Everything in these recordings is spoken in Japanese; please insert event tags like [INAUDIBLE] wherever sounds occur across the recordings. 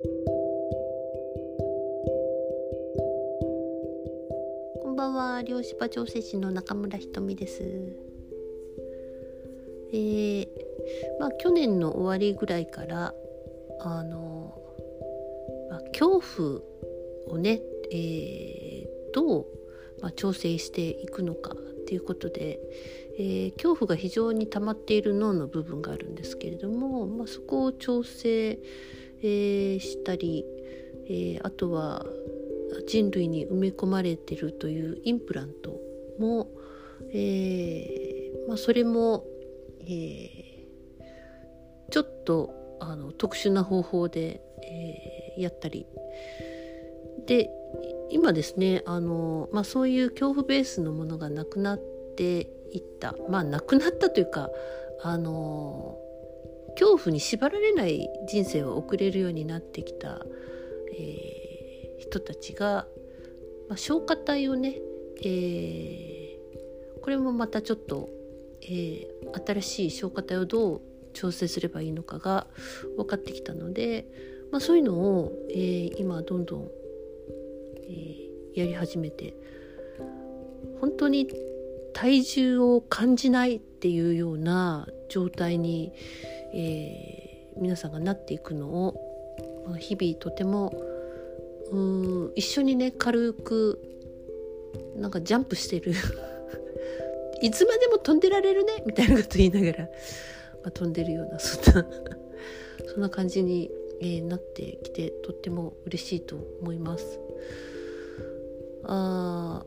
こんばんは漁師場調整士の中村ひとみです。えー、まあ去年の終わりぐらいからあの、まあ、恐怖をね、えー、どう、まあ、調整していくのかっていうことで、えー、恐怖が非常に溜まっている脳の部分があるんですけれども、まあ、そこを調整、えー、したり、えー、あとは人類に埋め込まれてるというインプラントも、えーまあ、それも、え、ちょっとあの特殊な方法で、え、やったり。で今ですねあの、まあ、そういう恐怖ベースのものがなくなっていった。まあなくなったというかあの恐怖に縛られない人生を送れるようになってきた、えー、人たちが、まあ、消化体をね、えー、これもまたちょっと、えー、新しい消化体をどう調整すればいいのかが分かってきたので、まあ、そういうのを、えー、今どんどん、えー、やり始めて本当に体重を感じないっていうような状態に、えー、皆さんがなっていくのを、日々とてもう一緒にね軽くなんかジャンプしてる [LAUGHS] いつまでも飛んでられるねみたいなこと言いながら、まあ、飛んでるようなそんな [LAUGHS] そんな感じに、えー、なってきてとっても嬉しいと思います。あ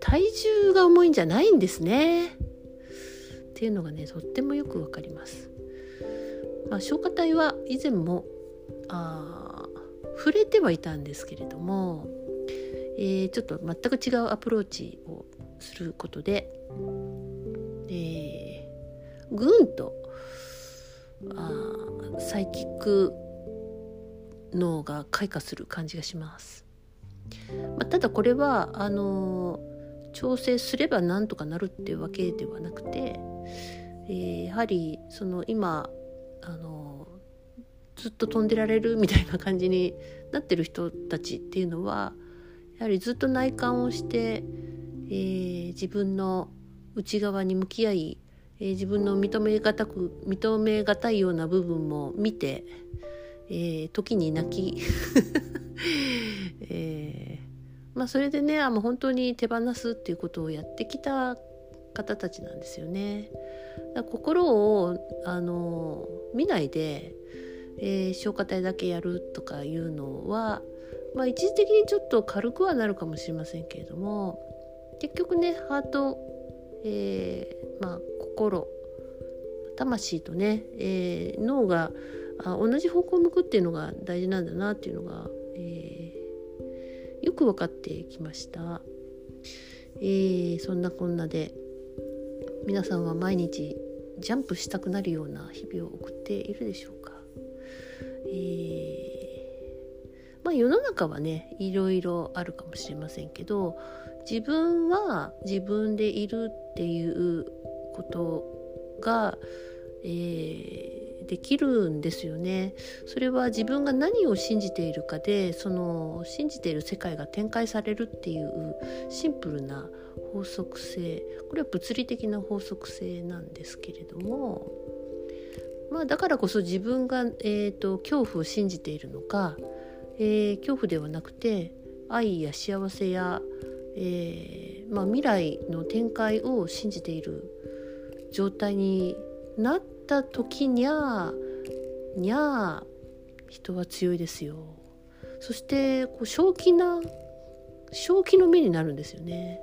体重が重いんじゃないんですねっていうのがねとってもよくわかります。まあ、消化体は以前もあ触れてはいたんですけれども、えー、ちょっと全く違うアプローチをすることで、えー、ぐんとあサイキック脳が開花する感じがします。まあ、ただこれはあの調整すればなんとかなるっていうわけではなくて、えー、やはりその今あのずっと飛んでられるみたいな感じになってる人たちっていうのはやはりずっと内観をして、えー、自分の内側に向き合い、えー、自分の認めがたく認めがたいような部分も見て、えー、時に泣き、[LAUGHS] えー、まあそれでねあもう本当に手放すっていうことをやってきた方たちなんですよね。心をあの見ないで、えー、消化体だけやるとかいうのは、まあ、一時的にちょっと軽くはなるかもしれませんけれども結局ねハート、えー、まあ、心魂とね、えー、脳があ同じ方向を向くっていうのが大事なんだなっていうのが、よく分かってきました、えー、そんなこんなで皆さんは毎日ジャンプしたくなるような日々を送っているでしょうか、えー、まあ世の中はねいろいろあるかもしれませんけど自分は自分でいるっていうことが、えー、できるんですよね。それは自分が何を信じているかでその信じている世界が展開されるっていうシンプルな法則性これは物理的な法則性なんですけれども、まあ、だからこそ自分が、えーと、恐怖を信じているのか、えー、恐怖ではなくて愛や幸せやえー、まあ、未来の展開を信じている状態になった時にゃにゃ人は強いですよ。そしてこう正気な正気の目になるんですよね。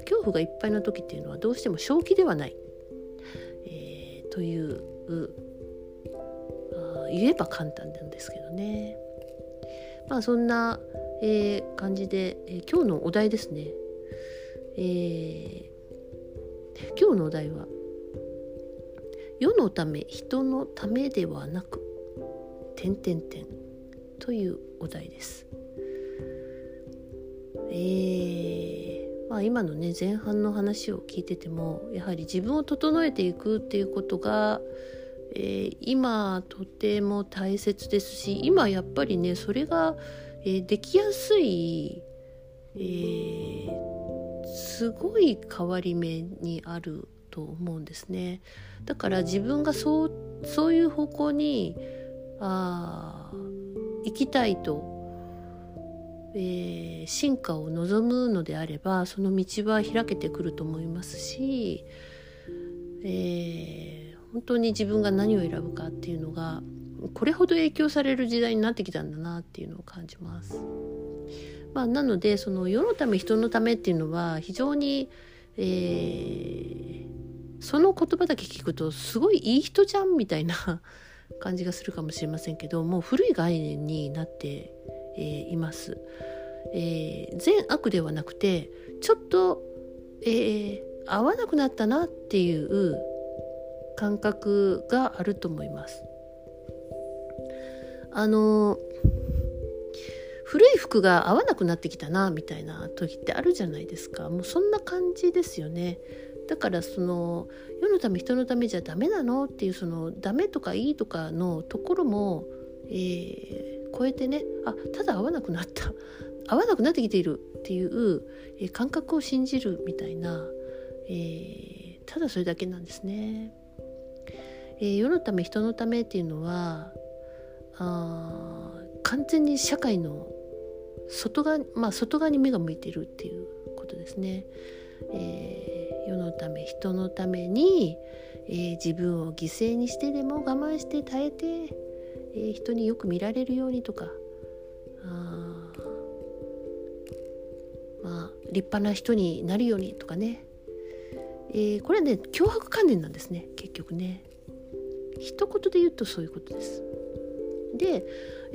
恐怖がいっぱいの時っていうのはどうしても正気ではない、えー、という言えば簡単なんですけどね。まあそんなえー、感じで、えー、今日のお題ですね、えー、今日のお題は「世のため人のためではなく」点点点というお題です。えー、まあ、今のね前半の話を聞いててもやはり自分を整えていくっていうことが、えー、今とても大切ですし今やっぱりねそれが、えー、できやすい、え、すごい変わり目にあると思うんですね。だから自分がそうそういう方向にあ行きたいと、えー、進化を望むのであればその道は開けてくると思いますし、えー本当に自分が何を選ぶかっていうのがこれほど影響される時代になってきたんだなっていうのを感じます。まあ、なのでその世のため人のためっていうのは非常に、えー、その言葉だけ聞くとすごいいい人じゃんみたいな感じがするかもしれませんけどもう古い概念になって、えー、います。えー、善悪ではなくてちょっと、えー、合わなくなったなっていう感覚があると思います。あの古い服が合わなくなってきたなみたいな時ってあるじゃないですかもうそんな感じですよねだからその世のため人のためじゃダメなのっていうそのダメとかいいとかのところも、えー、超えてねあただ合わなくなった合わなくなってきているっていう、えー、感覚を信じるみたいな、えー、ただそれだけなんですね。えー、世のため人のためっていうのはあ完全に社会の外側,、まあ、外側に目が向いてるっていうことですね。え、世のため人のために、えー、自分を犠牲にしてでも我慢して耐えて、えー、人によく見られるようにとかあまあ立派な人になるようにとかね、えー、これはね脅迫観念なんですね結局ね。一言で言うとそういうことです。で、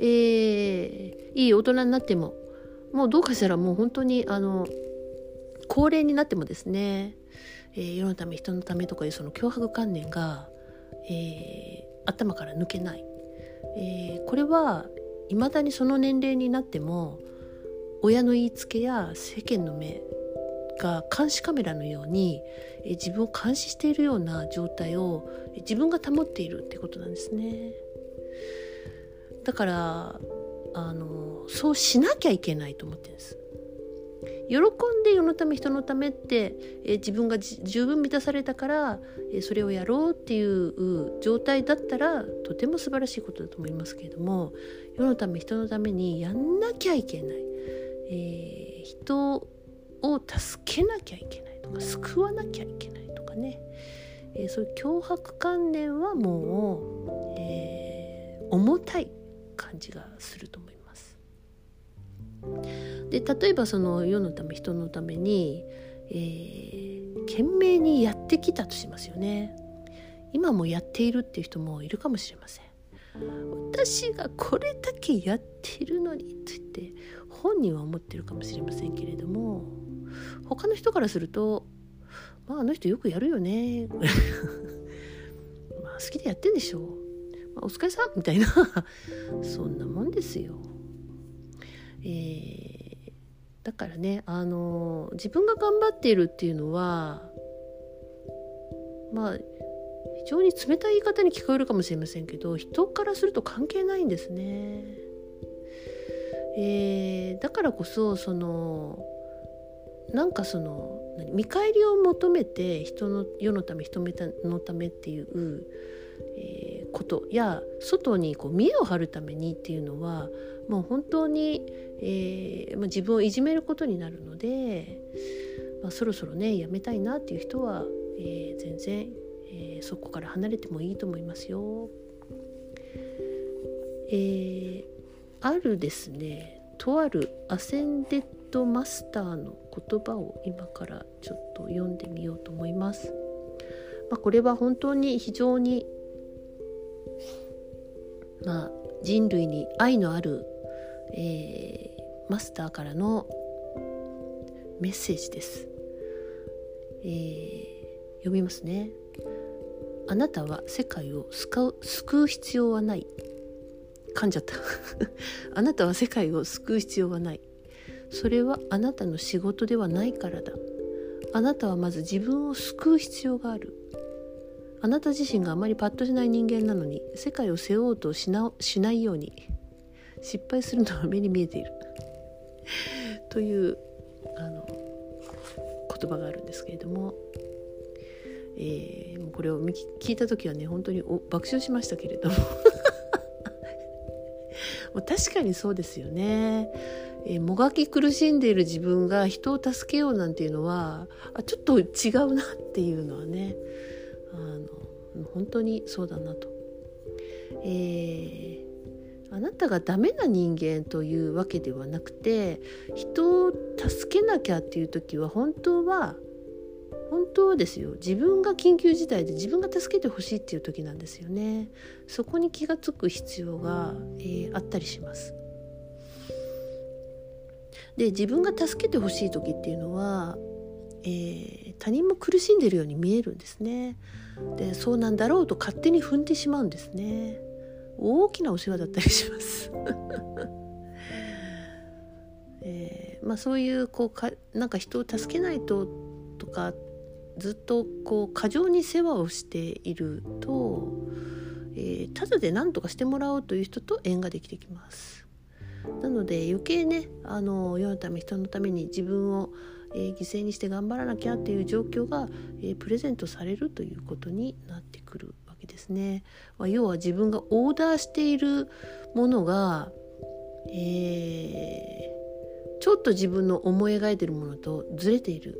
えー、いい大人になってももうどうかしたらもう本当にあの高齢になってもですね、えー、世のため人のためとかいうその脅迫観念が、えー、頭から抜けない、えー、これはいまだにその年齢になっても親の言いつけや世間の目が監視カメラのようにえ自分を監視しているような状態を自分が保っているってことなんですね。だからあのそうしなきゃいけないと思ってるんです。喜んで世のため人のためってえ自分が十分満たされたからえそれをやろうっていう状態だったらとても素晴らしいことだと思いますけれども世のため人のためにやんなきゃいけない、えー、人を助けなきゃいけないとか救わなきゃいけないとかね、えー、そういう脅迫観念はもう、えー、重たい感じがすると思います。で例えばその世のため人のために、えー、懸命にやってきたとしますよね。今もやっているっていう人もいるかもしれません。私がこれだけやっているのにと言って本人は思ってるかもしれませんけれども他の人からするとまああの人よくやるよね [LAUGHS] まあ好きでやってんでしょう、まあ、お疲れさんみたいな [LAUGHS] そんなもんですよ。えー、だからねあの自分が頑張っているっていうのはまあ非常に冷たい言い方に聞こえるかもしれませんけど人からすると関係ないんですね。えー、だからこそそのなんかその見返りを求めて人の世のため人のためっていう、えー、ことや外にこう見栄を張るためにっていうのはもう本当に、えーまあ、自分をいじめることになるので、まあ、そろそろねやめたいなっていう人は、えー、全然、えー、そこから離れてもいいと思いますよ。えー、あるですねとあるアセンデッドマスターの言葉を今からちょっと読んでみようと思います。まあ、これは本当に非常に、まあ、人類に愛のある、えー、マスターからのメッセージです。えー、読みますね。あなたは世界を救う必要はない。噛んじゃった [LAUGHS] あなたは世界を救う必要はない。それはあなたの仕事ではないからだあなたはまず自分を救う必要があるあなた自身があまりパッとしない人間なのに世界を背負おうとしなしないように失敗するのは目に見えている [LAUGHS] というあの言葉があるんですけれども、えー、これを聞いた時はね本当に爆笑しましたけれども [LAUGHS] もう確かにそうですよね。えー、もがき苦しんでいる自分が人を助けようなんていうのはあちょっと違うなっていうのはねあの本当にそうだなと。えーあなたがダメな人間というわけではなくて人を助けなきゃっていう時は本当は本当はですよ。自分が緊急事態で自分が助けてほしいっていう時なんですよね。そこに気が付く必要が、えー、あったりします。で自分が助けてほしい時っていうのは、えー、他人も苦しんでるように見えるんですね。でそうなんだろうと勝手に踏んでしまうんですね。大きなお世話だったりします。[LAUGHS] えー、まあ、そういうこうかなんか人を助けないととかずっとこう過剰に世話をしていると、えー、ただで何とかしてもらおうという人と縁ができてきます。なので余計ねあの世のため人のために自分を、えー、犠牲にして頑張らなきゃっていう状況が、えー、プレゼントされるということになってくるわけですね。まあ、要は自分がオーダーしているものが、えー、ちょっと自分の思い描いているものとずれている。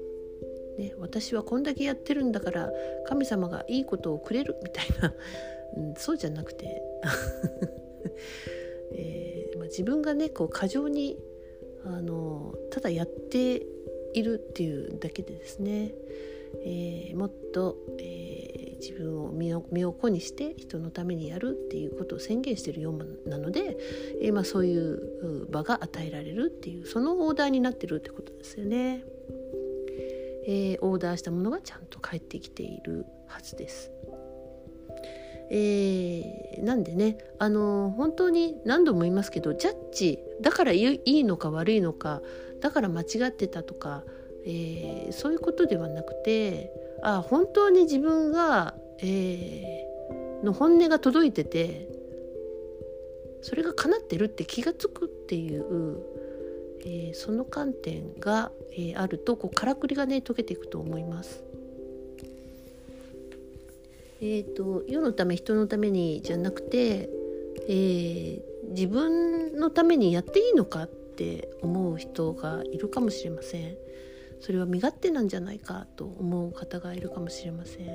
ね、私はこんだけやってるんだから神様がいいことをくれるみたいな、[LAUGHS] うん、そうじゃなくて、[LAUGHS] えーまあ、自分がねこう過剰にあのただやっているっていうだけでですね、えー、もっと、えー、自分を身を身を粉にして人のためにやるっていうことを宣言してるようなので、えーまあ、そういう場が与えられるっていうそのオーダーになってるってことですよね。えー、オーダーしたものがちゃんと返ってきているはずです。えー、なんでねあの本当に何度も言いますけどジャッジだからいいのか悪いのかだから間違ってたとか、えー、そういうことではなくてあ本当に自分が、えー、の本音が届いててそれが叶ってるって気が付くっていうえー、その観点が、えー、あるとこうからくりがね解けていくと思います。えーと、世のため人のためにじゃなくて、えー、自分のためにやっていいのかって思う人がいるかもしれません。それは身勝手なんじゃないかと思う方がいるかもしれません。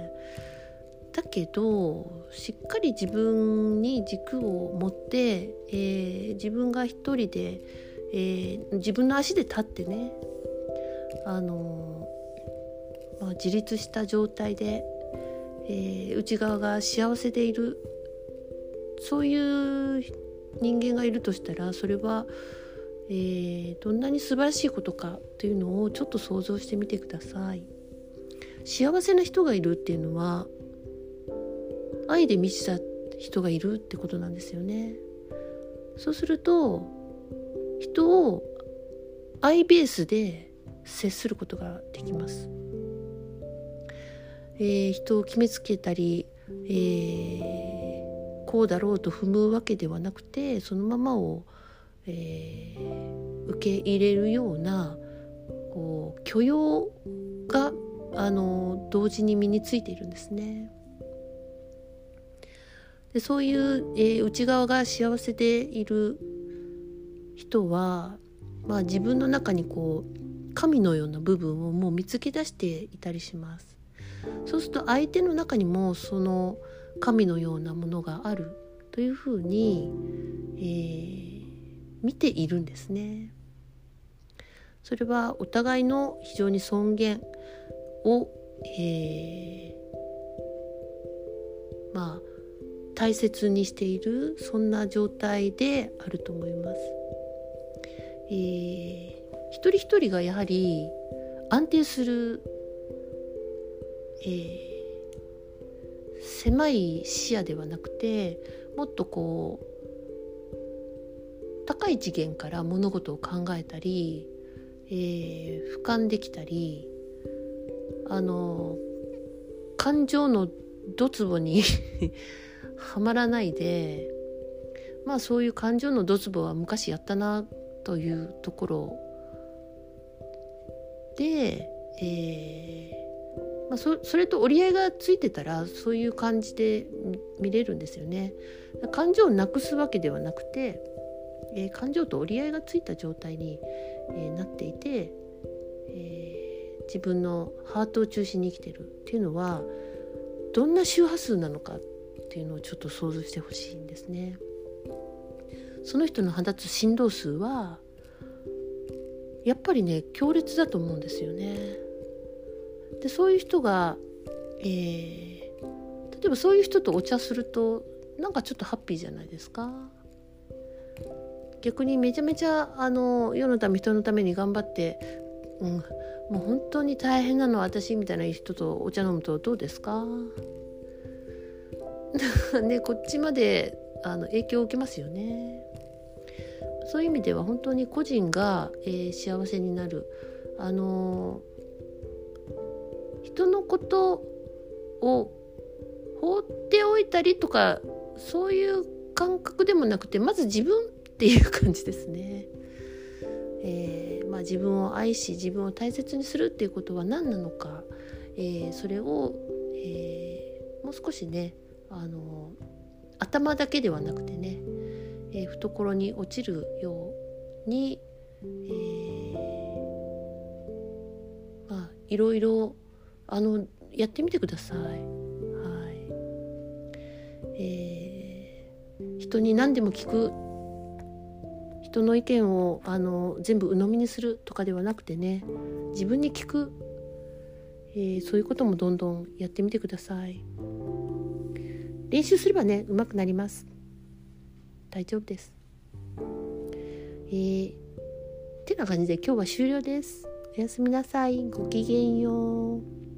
だけどしっかり自分に軸を持って、えー、自分が一人でえー、自分の足で立ってねあのまあ、自立した状態で、えー、内側が幸せでいるそういう人間がいるとしたらそれは、えー、どんなに素晴らしいことかというのをちょっと想像してみてください。幸せな人がいるっていうのは愛で満ちた人がいるってことなんですよね。そうすると人を愛ベースで接することができます。えー、人を決めつけたり、えー、こうだろうと踏むわけではなくてそのままを、えー、受け入れるようなこう許容があの同時に身についているんですね。でそういう、えー、内側が幸せでいる人は、まあ、自分の中にこう神のような部分をもう見つけ出していたりします。そうすると相手の中にもその神のようなものがあるというふうに、えー、見ているんですね。それはお互いの非常に尊厳を、えー、まあ大切にしているそんな状態であると思います。えー、一人一人がやはり安定する、えー、狭い視野ではなくてもっとこう高い次元から物事を考えたり、えー、俯瞰できたりあの感情のドツボに [LAUGHS] はまらないでまあそういう感情のドツボは昔やったなというところで、えーまあ、そそれと折り合いがついてたらそういう感じで見れるんですよね。感情をなくすわけではなくて、えー、感情と折り合いがついた状態に、えー、なっていて、えー、自分のハートを中心に生きてるっていうのはどんな周波数なのかっていうのをちょっと想像してほしいんですね。その人の放つ振動数はやっぱりね強烈だと思うんですよね。でそういう人が、えー、例えばそういう人とお茶するとなんかちょっとハッピーじゃないですか。逆にめちゃめちゃあの世のため人のために頑張って、うん、もう本当に大変なのは私みたいな人とお茶飲むとどうですか？[LAUGHS] ねこっちまであの影響を受けますよね。そういう意味では本当に個人が、えー、幸せになるあのー、人のことを放っておいたりとかそういう感覚でもなくてまず自分っていう感じですね。[LAUGHS] えー、まあ、自分を愛し自分を大切にするっていうことは何なのか、えー、それを、えー、もう少しねあの頭だけではなくてねえー、懐に落ちるように、えー、まあいろいろあのやってみてください。はいえー、人に何でも聞く人の意見をあの全部鵜呑みにするとかではなくてね自分に聞く、えー、そういうこともどんどんやってみてください練習すればねうまくなります大丈夫です。えー、てな感じで今日は終了です。おやすみなさい。ごきげんよう。